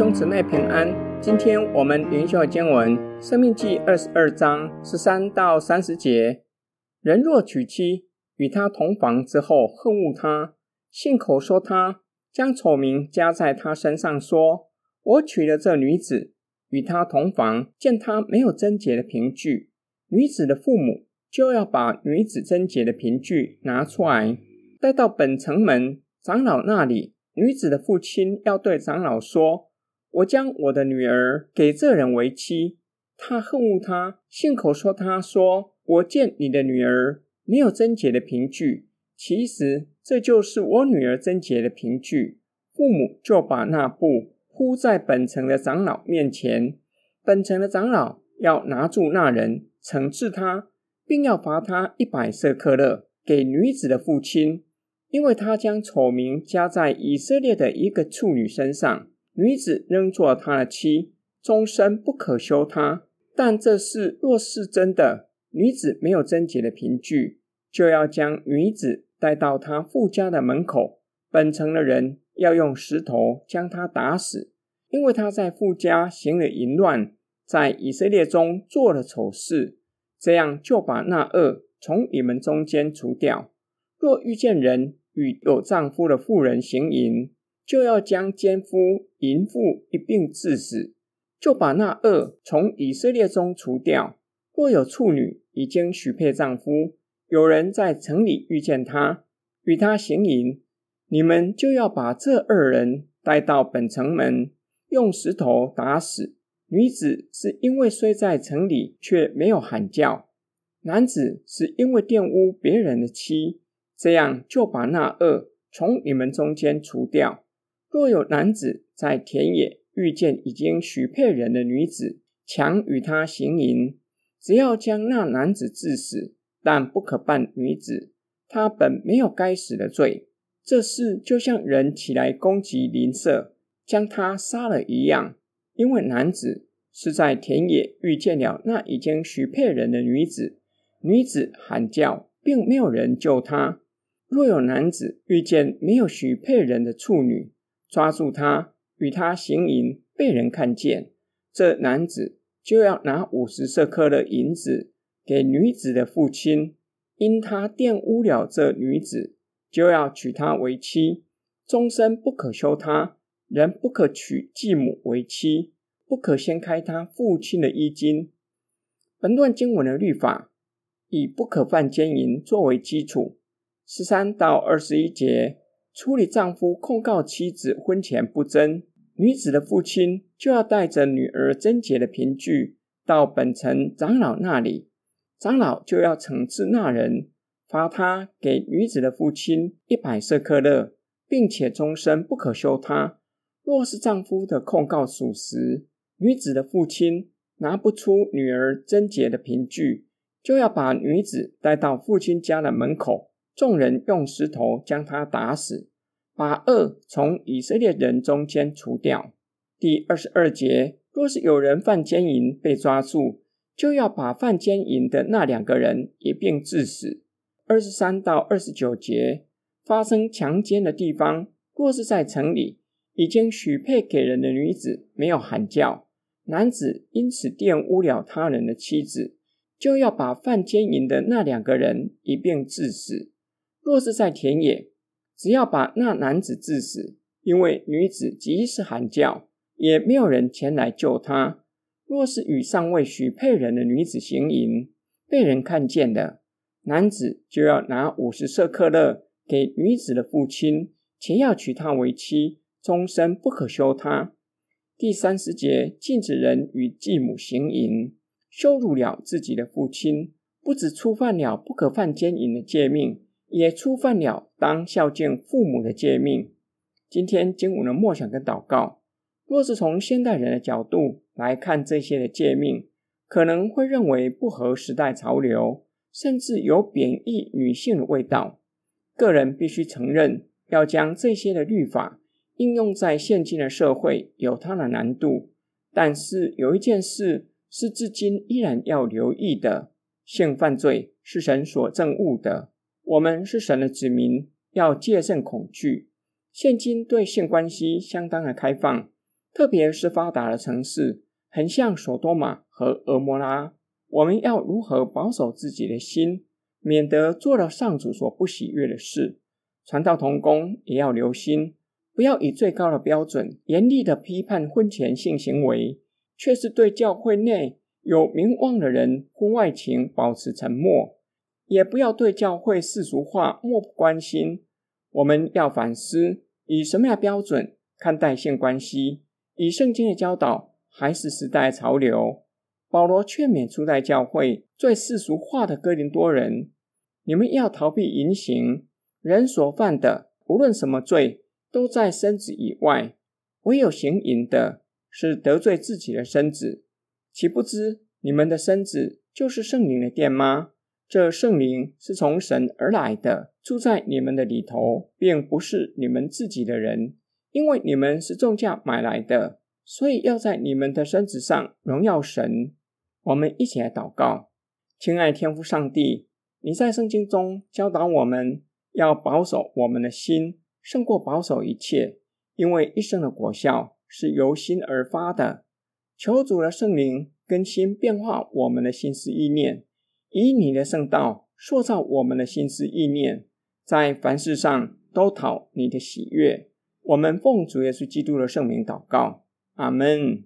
兄姊妹平安。今天我们灵修经文《生命记》二十二章十三到三十节：人若娶妻，与他同房之后恨恶他，信口说他，将丑名加在他身上，说：“我娶了这女子，与他同房，见他没有贞洁的凭据。”女子的父母就要把女子贞洁的凭据拿出来，带到本城门长老那里。女子的父亲要对长老说：“我将我的女儿给这人为妻。”他恨恶他，信口说：“他说我见你的女儿没有贞洁的凭据，其实这就是我女儿贞洁的凭据。”父母就把那布铺在本城的长老面前，本城的长老要拿住那人，惩治他，并要罚他一百舍客勒给女子的父亲。因为他将丑名加在以色列的一个处女身上，女子仍做他的妻，终身不可休他。但这事若是真的，女子没有贞洁的凭据，就要将女子带到他父家的门口，本城的人要用石头将她打死，因为她在父家行了淫乱，在以色列中做了丑事。这样就把那恶从你们中间除掉。若遇见人，与有丈夫的妇人行淫，就要将奸夫、淫妇一并治死，就把那恶从以色列中除掉。若有处女已经许配丈夫，有人在城里遇见她，与她行淫，你们就要把这二人带到本城门，用石头打死。女子是因为睡在城里，却没有喊叫；男子是因为玷污别人的妻。这样就把那恶从你们中间除掉。若有男子在田野遇见已经许配人的女子，强与她行淫，只要将那男子治死，但不可办女子。他本没有该死的罪。这事就像人起来攻击邻舍，将他杀了一样。因为男子是在田野遇见了那已经许配人的女子，女子喊叫，并没有人救她。若有男子遇见没有许配人的处女，抓住他与他行淫，被人看见，这男子就要拿五十舍客勒银子给女子的父亲，因他玷污了这女子，就要娶她为妻，终身不可休她。人不可娶继母为妻，不可掀开他父亲的衣襟。本段经文的律法以不可犯奸淫作为基础。十三到二十一节，处理丈夫控告妻子婚前不贞，女子的父亲就要带着女儿贞洁的凭据到本城长老那里，长老就要惩治那人，罚他给女子的父亲一百舍克勒，并且终身不可休他。若是丈夫的控告属实，女子的父亲拿不出女儿贞洁的凭据，就要把女子带到父亲家的门口。众人用石头将他打死，把恶从以色列人中间除掉。第二十二节，若是有人犯奸淫被抓住，就要把犯奸淫的那两个人一并致死。二十三到二十九节，发生强奸的地方，若是在城里，已经许配给人的女子没有喊叫，男子因此玷污了他人的妻子，就要把犯奸淫的那两个人一并致死。若是在田野，只要把那男子治死，因为女子即使喊叫，也没有人前来救她。若是与尚未许配人的女子行淫，被人看见的，男子就要拿五十色克勒给女子的父亲，且要娶她为妻，终身不可休她。第三十节，禁止人与继母行淫，羞辱了自己的父亲，不只触犯了不可犯奸淫的诫命。也触犯了当孝敬父母的诫命。今天经文的默想跟祷告，若是从现代人的角度来看这些的诫命，可能会认为不合时代潮流，甚至有贬义女性的味道。个人必须承认，要将这些的律法应用在现今的社会，有它的难度。但是有一件事是至今依然要留意的：性犯罪是神所憎恶的。我们是神的子民，要戒慎恐惧。现今对性关系相当的开放，特别是发达的城市，很像索多玛和俄摩拉。我们要如何保守自己的心，免得做了上主所不喜悦的事？传道同工也要留心，不要以最高的标准严厉的批判婚前性行为，却是对教会内有名望的人婚外情保持沉默，也不要对教会世俗化漠不关心。我们要反思，以什么样的标准看待性关系？以圣经的教导，还是时代潮流？保罗劝勉初代教会最世俗化的哥林多人：你们要逃避淫行。人所犯的，无论什么罪，都在身子以外；唯有行淫的，是得罪自己的身子。岂不知你们的身子就是圣灵的殿吗？这圣灵是从神而来的，住在你们的里头，并不是你们自己的人。因为你们是重价买来的，所以要在你们的身子上荣耀神。我们一起来祷告，亲爱天父上帝，你在圣经中教导我们要保守我们的心，胜过保守一切，因为一生的果效是由心而发的。求主的圣灵更新变化我们的心思意念，以你的圣道塑造我们的心思意念，在凡事上都讨你的喜悦。我们奉主耶稣基督的圣名祷告，阿门。